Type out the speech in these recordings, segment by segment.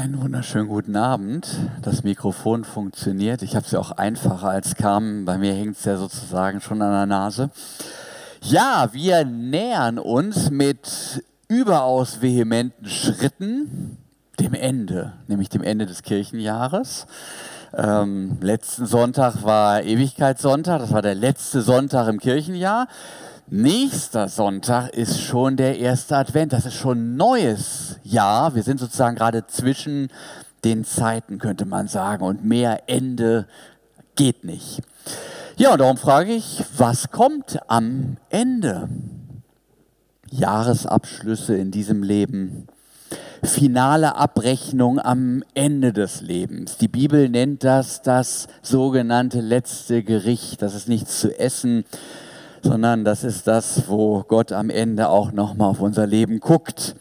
Einen wunderschönen guten Abend. Das Mikrofon funktioniert. Ich habe es ja auch einfacher als Carmen. Bei mir hängt es ja sozusagen schon an der Nase. Ja, wir nähern uns mit überaus vehementen Schritten dem Ende, nämlich dem Ende des Kirchenjahres. Ähm, letzten Sonntag war Ewigkeitssonntag, das war der letzte Sonntag im Kirchenjahr. Nächster Sonntag ist schon der erste Advent. Das ist schon neues Jahr. Wir sind sozusagen gerade zwischen den Zeiten, könnte man sagen. Und mehr Ende geht nicht. Ja, und darum frage ich, was kommt am Ende? Jahresabschlüsse in diesem Leben. Finale Abrechnung am Ende des Lebens. Die Bibel nennt das das sogenannte letzte Gericht. Das ist nichts zu essen sondern das ist das, wo Gott am Ende auch nochmal auf unser Leben guckt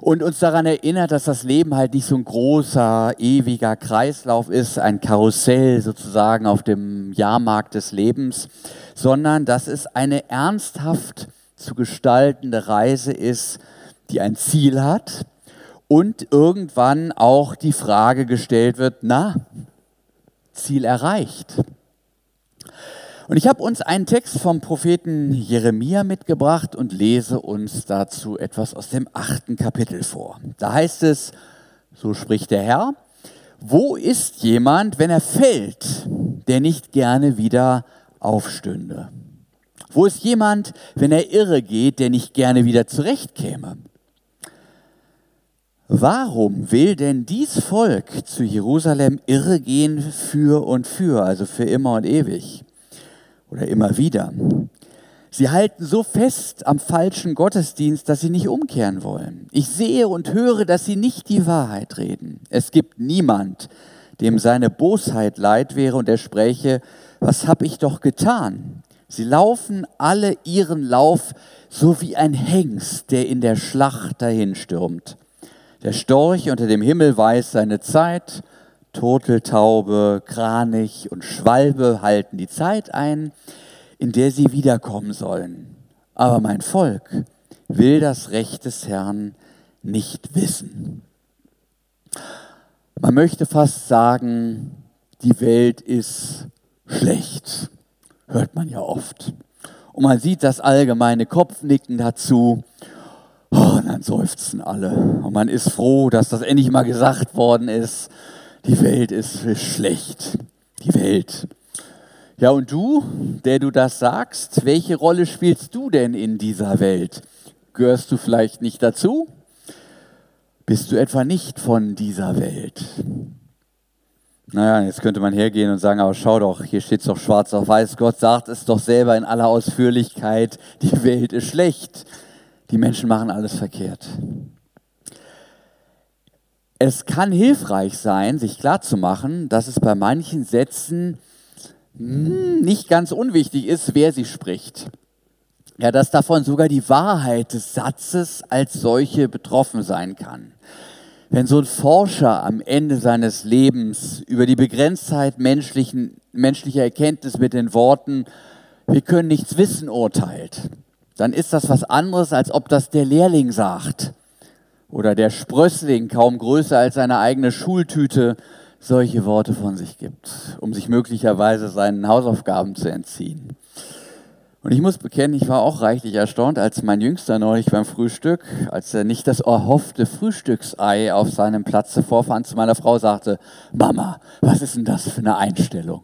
und uns daran erinnert, dass das Leben halt nicht so ein großer, ewiger Kreislauf ist, ein Karussell sozusagen auf dem Jahrmarkt des Lebens, sondern dass es eine ernsthaft zu gestaltende Reise ist, die ein Ziel hat und irgendwann auch die Frage gestellt wird, na, Ziel erreicht. Und ich habe uns einen Text vom Propheten Jeremia mitgebracht und lese uns dazu etwas aus dem achten Kapitel vor. Da heißt es, so spricht der Herr, wo ist jemand, wenn er fällt, der nicht gerne wieder aufstünde? Wo ist jemand, wenn er irre geht, der nicht gerne wieder zurechtkäme? Warum will denn dies Volk zu Jerusalem irre gehen für und für, also für immer und ewig? Oder immer wieder. Sie halten so fest am falschen Gottesdienst, dass sie nicht umkehren wollen. Ich sehe und höre, dass sie nicht die Wahrheit reden. Es gibt niemand, dem seine Bosheit leid wäre und er spräche, was habe ich doch getan? Sie laufen alle ihren Lauf, so wie ein Hengst, der in der Schlacht dahinstürmt. Der Storch unter dem Himmel weiß seine Zeit, Turteltaube, Kranich und Schwalbe halten die Zeit ein, in der sie wiederkommen sollen. Aber mein Volk will das Recht des Herrn nicht wissen. Man möchte fast sagen, die Welt ist schlecht. Hört man ja oft. Und man sieht das allgemeine Kopfnicken dazu. Oh, und dann seufzen alle. Und man ist froh, dass das endlich mal gesagt worden ist die Welt ist schlecht. Die Welt. Ja, und du, der du das sagst, welche Rolle spielst du denn in dieser Welt? Gehörst du vielleicht nicht dazu? Bist du etwa nicht von dieser Welt? Naja, jetzt könnte man hergehen und sagen, aber schau doch, hier steht es doch schwarz auf weiß. Gott sagt es doch selber in aller Ausführlichkeit, die Welt ist schlecht. Die Menschen machen alles verkehrt es kann hilfreich sein, sich klarzumachen, dass es bei manchen Sätzen hm, nicht ganz unwichtig ist, wer sie spricht. Ja, dass davon sogar die Wahrheit des Satzes als solche betroffen sein kann. Wenn so ein Forscher am Ende seines Lebens über die Begrenztheit menschlichen, menschlicher Erkenntnis mit den Worten, wir können nichts wissen, urteilt, dann ist das was anderes, als ob das der Lehrling sagt oder der Sprössling, kaum größer als seine eigene Schultüte, solche Worte von sich gibt, um sich möglicherweise seinen Hausaufgaben zu entziehen. Und ich muss bekennen, ich war auch reichlich erstaunt, als mein Jüngster neulich beim Frühstück, als er nicht das erhoffte Frühstücksei auf seinem Platze vorfand, zu meiner Frau sagte, Mama, was ist denn das für eine Einstellung?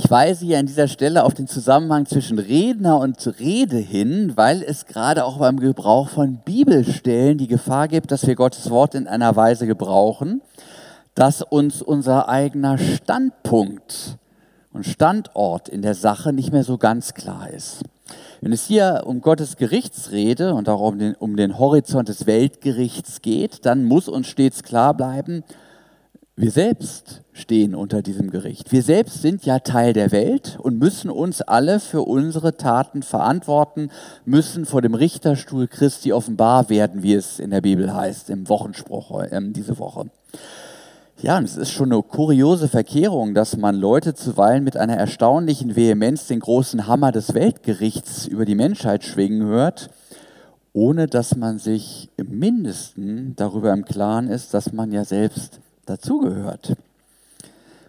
Ich weise hier an dieser Stelle auf den Zusammenhang zwischen Redner und Rede hin, weil es gerade auch beim Gebrauch von Bibelstellen die Gefahr gibt, dass wir Gottes Wort in einer Weise gebrauchen, dass uns unser eigener Standpunkt und Standort in der Sache nicht mehr so ganz klar ist. Wenn es hier um Gottes Gerichtsrede und auch um den, um den Horizont des Weltgerichts geht, dann muss uns stets klar bleiben, wir selbst stehen unter diesem Gericht. Wir selbst sind ja Teil der Welt und müssen uns alle für unsere Taten verantworten, müssen vor dem Richterstuhl Christi offenbar werden, wie es in der Bibel heißt, im Wochenspruch äh, diese Woche. Ja, und es ist schon eine kuriose Verkehrung, dass man Leute zuweilen mit einer erstaunlichen Vehemenz den großen Hammer des Weltgerichts über die Menschheit schwingen hört ohne dass man sich im mindesten darüber im Klaren ist, dass man ja selbst dazugehört.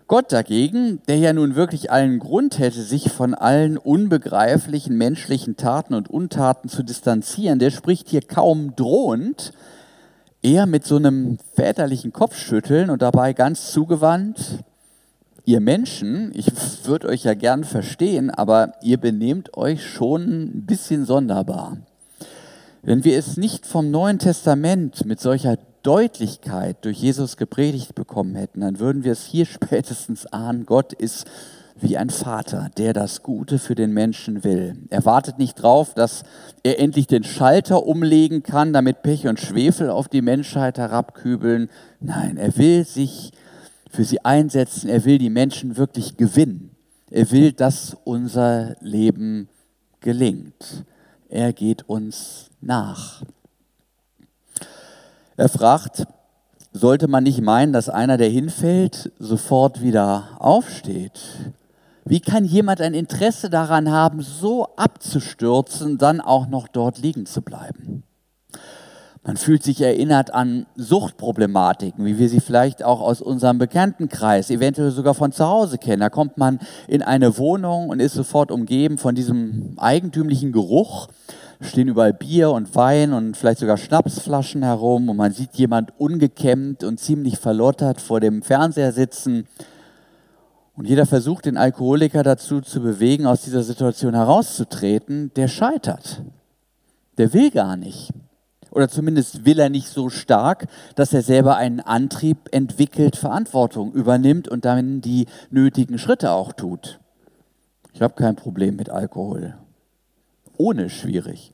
Gott dagegen, der ja nun wirklich allen Grund hätte, sich von allen unbegreiflichen menschlichen Taten und Untaten zu distanzieren, der spricht hier kaum drohend, eher mit so einem väterlichen Kopfschütteln und dabei ganz zugewandt, ihr Menschen, ich würde euch ja gern verstehen, aber ihr benehmt euch schon ein bisschen sonderbar. Wenn wir es nicht vom Neuen Testament mit solcher Deutlichkeit durch Jesus gepredigt bekommen hätten, dann würden wir es hier spätestens ahnen, Gott ist wie ein Vater, der das Gute für den Menschen will. Er wartet nicht drauf, dass er endlich den Schalter umlegen kann, damit Pech und Schwefel auf die Menschheit herabkübeln. Nein, er will sich für sie einsetzen. Er will die Menschen wirklich gewinnen. Er will, dass unser Leben gelingt. Er geht uns nach. Er fragt, sollte man nicht meinen, dass einer, der hinfällt, sofort wieder aufsteht? Wie kann jemand ein Interesse daran haben, so abzustürzen, dann auch noch dort liegen zu bleiben? Man fühlt sich erinnert an Suchtproblematiken, wie wir sie vielleicht auch aus unserem Bekanntenkreis, eventuell sogar von zu Hause kennen. Da kommt man in eine Wohnung und ist sofort umgeben von diesem eigentümlichen Geruch stehen überall Bier und Wein und vielleicht sogar Schnapsflaschen herum und man sieht jemand ungekämmt und ziemlich verlottert vor dem Fernseher sitzen. Und jeder versucht, den Alkoholiker dazu zu bewegen, aus dieser Situation herauszutreten, der scheitert. Der will gar nicht. Oder zumindest will er nicht so stark, dass er selber einen Antrieb entwickelt, Verantwortung übernimmt und dann die nötigen Schritte auch tut. Ich habe kein Problem mit Alkohol ohne schwierig.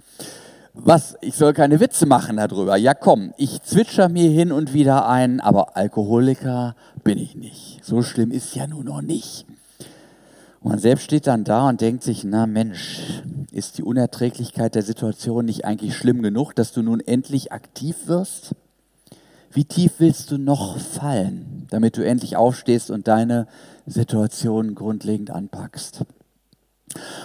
Was, ich soll keine Witze machen darüber. Ja komm, ich zwitscher mir hin und wieder ein, aber Alkoholiker bin ich nicht. So schlimm ist ja nun noch nicht. Und man selbst steht dann da und denkt sich, na Mensch, ist die Unerträglichkeit der Situation nicht eigentlich schlimm genug, dass du nun endlich aktiv wirst? Wie tief willst du noch fallen, damit du endlich aufstehst und deine Situation grundlegend anpackst?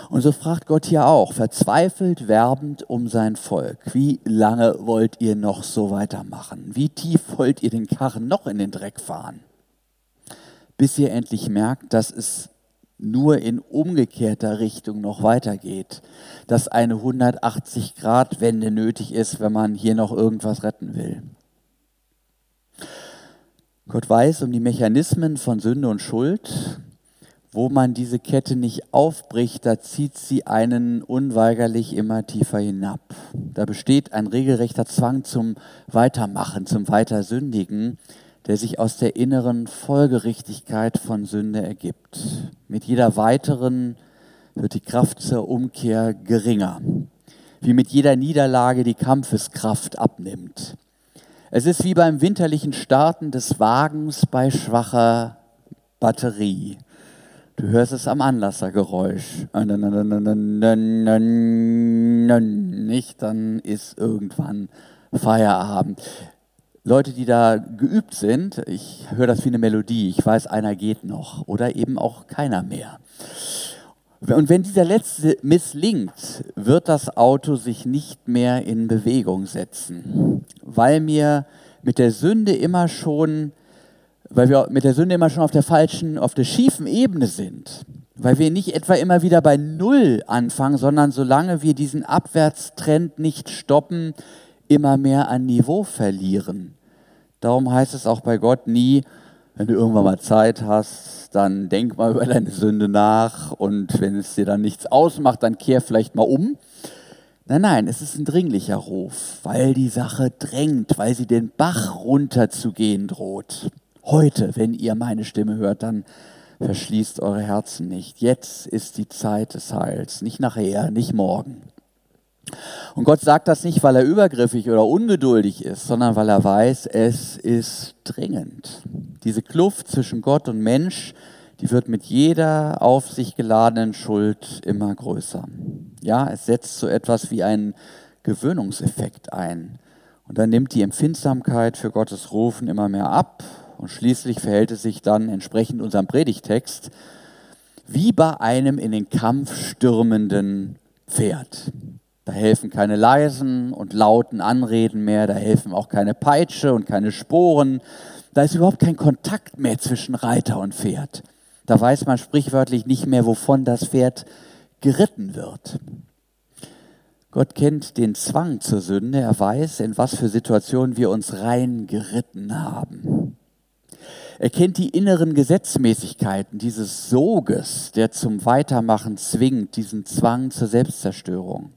Und so fragt Gott hier auch, verzweifelt werbend um sein Volk, wie lange wollt ihr noch so weitermachen? Wie tief wollt ihr den Karren noch in den Dreck fahren? Bis ihr endlich merkt, dass es nur in umgekehrter Richtung noch weitergeht, dass eine 180-Grad-Wende nötig ist, wenn man hier noch irgendwas retten will. Gott weiß um die Mechanismen von Sünde und Schuld, wo man diese Kette nicht aufbricht, da zieht sie einen unweigerlich immer tiefer hinab. Da besteht ein regelrechter Zwang zum Weitermachen, zum Weitersündigen, der sich aus der inneren Folgerichtigkeit von Sünde ergibt. Mit jeder weiteren wird die Kraft zur Umkehr geringer, wie mit jeder Niederlage die Kampfeskraft abnimmt. Es ist wie beim winterlichen Starten des Wagens bei schwacher Batterie. Du hörst es am Anlassergeräusch. Nicht, dann ist irgendwann Feierabend. Leute, die da geübt sind, ich höre das wie eine Melodie, ich weiß, einer geht noch oder eben auch keiner mehr. Und wenn dieser letzte misslingt, wird das Auto sich nicht mehr in Bewegung setzen, weil mir mit der Sünde immer schon weil wir mit der Sünde immer schon auf der falschen, auf der schiefen Ebene sind. Weil wir nicht etwa immer wieder bei Null anfangen, sondern solange wir diesen Abwärtstrend nicht stoppen, immer mehr an Niveau verlieren. Darum heißt es auch bei Gott nie, wenn du irgendwann mal Zeit hast, dann denk mal über deine Sünde nach und wenn es dir dann nichts ausmacht, dann kehr vielleicht mal um. Nein, nein, es ist ein dringlicher Ruf, weil die Sache drängt, weil sie den Bach runterzugehen droht. Heute, wenn ihr meine Stimme hört, dann verschließt eure Herzen nicht. Jetzt ist die Zeit des Heils, nicht nachher, nicht morgen. Und Gott sagt das nicht, weil er übergriffig oder ungeduldig ist, sondern weil er weiß, es ist dringend. Diese Kluft zwischen Gott und Mensch, die wird mit jeder auf sich geladenen Schuld immer größer. Ja, es setzt so etwas wie einen Gewöhnungseffekt ein. Und dann nimmt die Empfindsamkeit für Gottes Rufen immer mehr ab und schließlich verhält es sich dann entsprechend unserem Predigtext wie bei einem in den Kampf stürmenden Pferd. Da helfen keine leisen und lauten Anreden mehr, da helfen auch keine Peitsche und keine Sporen. Da ist überhaupt kein Kontakt mehr zwischen Reiter und Pferd. Da weiß man sprichwörtlich nicht mehr, wovon das Pferd geritten wird. Gott kennt den Zwang zur Sünde, er weiß, in was für Situationen wir uns rein geritten haben. Er kennt die inneren Gesetzmäßigkeiten dieses Soges, der zum Weitermachen zwingt, diesen Zwang zur Selbstzerstörung.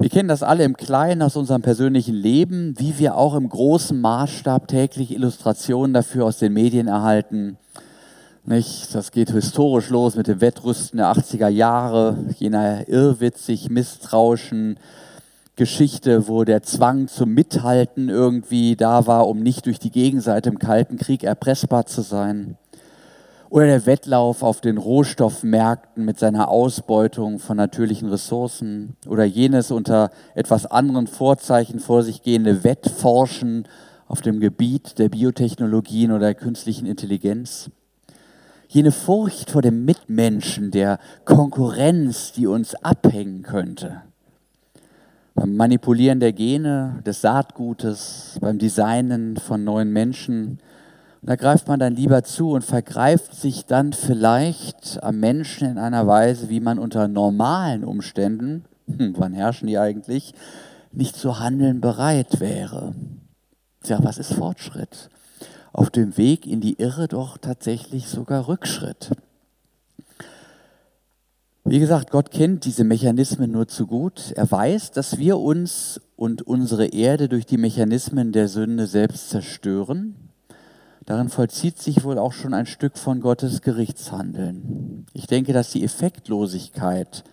Wir kennen das alle im Kleinen aus unserem persönlichen Leben, wie wir auch im großen Maßstab täglich Illustrationen dafür aus den Medien erhalten. Nicht? Das geht historisch los mit dem Wettrüsten der 80er Jahre, jener irrwitzig misstrauischen Geschichte, wo der Zwang zum Mithalten irgendwie da war, um nicht durch die Gegenseite im Kalten Krieg erpressbar zu sein. Oder der Wettlauf auf den Rohstoffmärkten mit seiner Ausbeutung von natürlichen Ressourcen. Oder jenes unter etwas anderen Vorzeichen vor sich gehende Wettforschen auf dem Gebiet der Biotechnologien oder der künstlichen Intelligenz. Jene Furcht vor dem Mitmenschen, der Konkurrenz, die uns abhängen könnte. Beim Manipulieren der Gene, des Saatgutes, beim Designen von neuen Menschen, und da greift man dann lieber zu und vergreift sich dann vielleicht am Menschen in einer Weise, wie man unter normalen Umständen, hm, wann herrschen die eigentlich, nicht zu handeln bereit wäre. Tja, was ist Fortschritt? Auf dem Weg in die Irre doch tatsächlich sogar Rückschritt. Wie gesagt, Gott kennt diese Mechanismen nur zu gut. Er weiß, dass wir uns und unsere Erde durch die Mechanismen der Sünde selbst zerstören Darin vollzieht sich wohl auch schon ein Stück von Gottes Gerichtshandeln. Ich denke, dass die Effektlosigkeit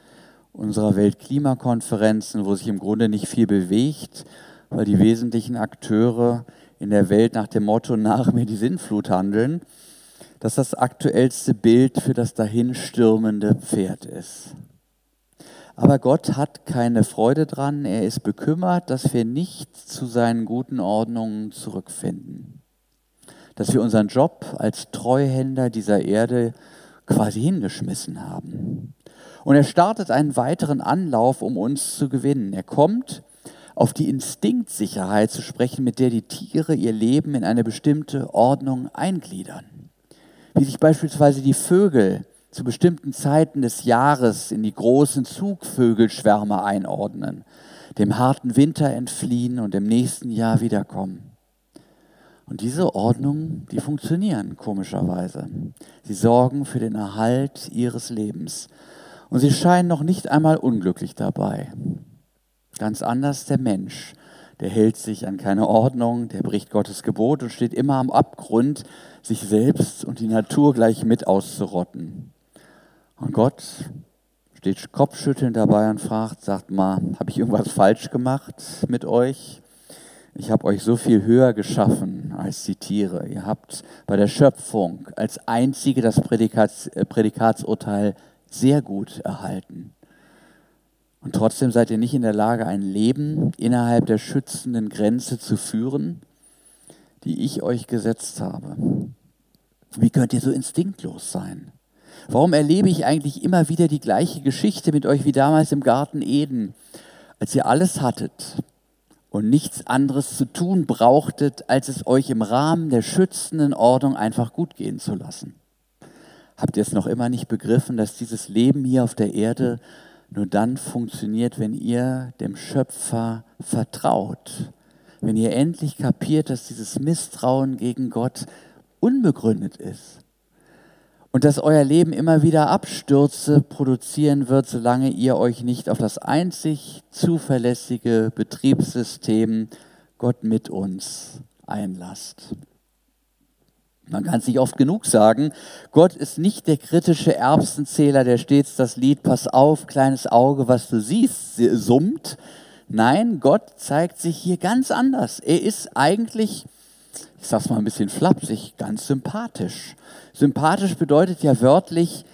unserer Weltklimakonferenzen, wo sich im Grunde nicht viel bewegt, weil die wesentlichen Akteure in der Welt nach dem Motto nach mir die Sinnflut handeln, dass das aktuellste Bild für das dahinstürmende Pferd ist. Aber Gott hat keine Freude dran, er ist bekümmert, dass wir nicht zu seinen guten Ordnungen zurückfinden dass wir unseren Job als Treuhänder dieser Erde quasi hingeschmissen haben. Und er startet einen weiteren Anlauf, um uns zu gewinnen. Er kommt auf die Instinktsicherheit zu sprechen, mit der die Tiere ihr Leben in eine bestimmte Ordnung eingliedern. Wie sich beispielsweise die Vögel zu bestimmten Zeiten des Jahres in die großen Zugvögelschwärme einordnen, dem harten Winter entfliehen und im nächsten Jahr wiederkommen. Und diese Ordnungen, die funktionieren komischerweise. Sie sorgen für den Erhalt ihres Lebens. Und sie scheinen noch nicht einmal unglücklich dabei. Ganz anders der Mensch. Der hält sich an keine Ordnung, der bricht Gottes Gebot und steht immer am Abgrund, sich selbst und die Natur gleich mit auszurotten. Und Gott steht kopfschüttelnd dabei und fragt, sagt mal, habe ich irgendwas falsch gemacht mit euch? Ich habe euch so viel höher geschaffen als die Tiere. Ihr habt bei der Schöpfung als einzige das Prädikats, äh, Prädikatsurteil sehr gut erhalten. Und trotzdem seid ihr nicht in der Lage, ein Leben innerhalb der schützenden Grenze zu führen, die ich euch gesetzt habe. Wie könnt ihr so instinktlos sein? Warum erlebe ich eigentlich immer wieder die gleiche Geschichte mit euch wie damals im Garten Eden, als ihr alles hattet, und nichts anderes zu tun brauchtet, als es euch im Rahmen der schützenden Ordnung einfach gut gehen zu lassen. Habt ihr es noch immer nicht begriffen, dass dieses Leben hier auf der Erde nur dann funktioniert, wenn ihr dem Schöpfer vertraut? Wenn ihr endlich kapiert, dass dieses Misstrauen gegen Gott unbegründet ist? und dass euer Leben immer wieder Abstürze produzieren wird, solange ihr euch nicht auf das einzig zuverlässige Betriebssystem Gott mit uns einlasst. Man kann es nicht oft genug sagen, Gott ist nicht der kritische Erbsenzähler, der stets das Lied Pass auf, kleines Auge, was du siehst, summt. Nein, Gott zeigt sich hier ganz anders. Er ist eigentlich ich sage es mal ein bisschen flapsig, ganz sympathisch. Sympathisch bedeutet ja wörtlich,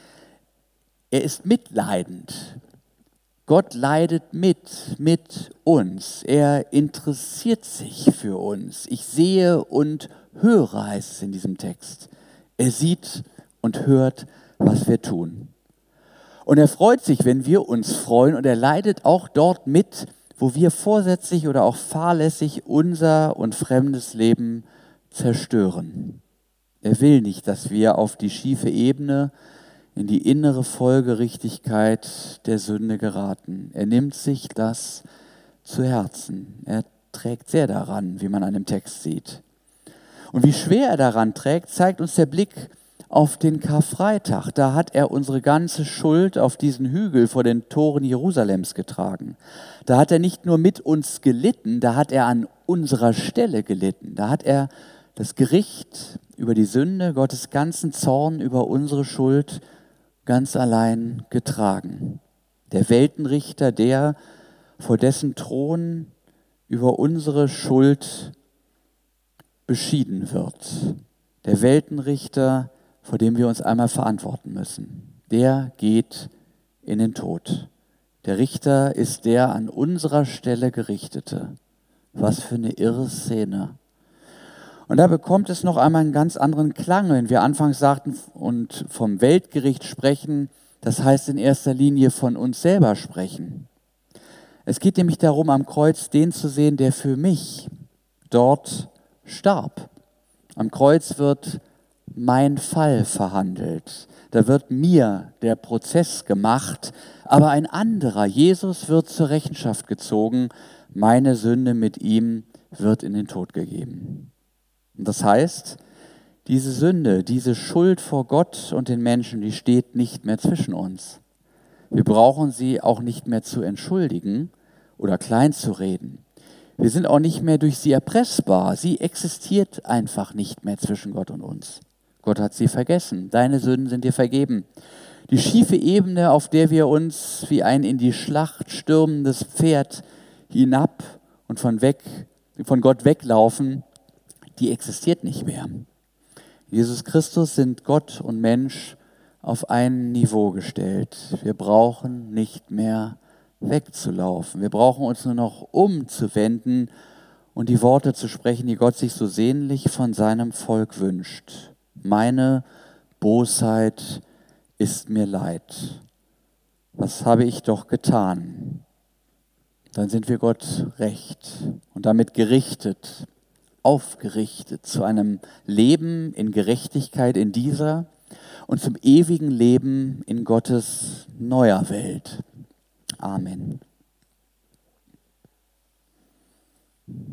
er ist mitleidend. Gott leidet mit, mit uns. Er interessiert sich für uns. Ich sehe und höre, heißt es in diesem Text. Er sieht und hört, was wir tun. Und er freut sich, wenn wir uns freuen und er leidet auch dort mit, wo wir vorsätzlich oder auch fahrlässig unser und fremdes Leben zerstören. Er will nicht, dass wir auf die schiefe Ebene, in die innere Folgerichtigkeit der Sünde geraten. Er nimmt sich das zu Herzen. Er trägt sehr daran, wie man an dem Text sieht. Und wie schwer er daran trägt, zeigt uns der Blick auf den Karfreitag. Da hat er unsere ganze Schuld auf diesen Hügel vor den Toren Jerusalems getragen. Da hat er nicht nur mit uns gelitten, da hat er an unserer Stelle gelitten. Da hat er das Gericht über die Sünde, Gottes ganzen Zorn über unsere Schuld ganz allein getragen. Der Weltenrichter, der vor dessen Thron über unsere Schuld beschieden wird. Der Weltenrichter, vor dem wir uns einmal verantworten müssen. Der geht in den Tod. Der Richter ist der an unserer Stelle Gerichtete. Was für eine irre Szene. Und da bekommt es noch einmal einen ganz anderen Klang, wenn wir anfangs sagten und vom Weltgericht sprechen, das heißt in erster Linie von uns selber sprechen. Es geht nämlich darum, am Kreuz den zu sehen, der für mich dort starb. Am Kreuz wird mein Fall verhandelt. Da wird mir der Prozess gemacht, aber ein anderer, Jesus, wird zur Rechenschaft gezogen. Meine Sünde mit ihm wird in den Tod gegeben. Und das heißt, diese Sünde, diese Schuld vor Gott und den Menschen, die steht nicht mehr zwischen uns. Wir brauchen sie auch nicht mehr zu entschuldigen oder kleinzureden. Wir sind auch nicht mehr durch sie erpressbar. Sie existiert einfach nicht mehr zwischen Gott und uns. Gott hat sie vergessen. Deine Sünden sind dir vergeben. Die schiefe Ebene, auf der wir uns wie ein in die Schlacht stürmendes Pferd hinab und von, weg, von Gott weglaufen, die existiert nicht mehr. Jesus Christus sind Gott und Mensch auf ein Niveau gestellt. Wir brauchen nicht mehr wegzulaufen. Wir brauchen uns nur noch umzuwenden und die Worte zu sprechen, die Gott sich so sehnlich von seinem Volk wünscht. Meine Bosheit ist mir leid. Was habe ich doch getan? Dann sind wir Gott recht und damit gerichtet, aufgerichtet zu einem Leben in Gerechtigkeit in dieser und zum ewigen Leben in Gottes neuer Welt. Amen.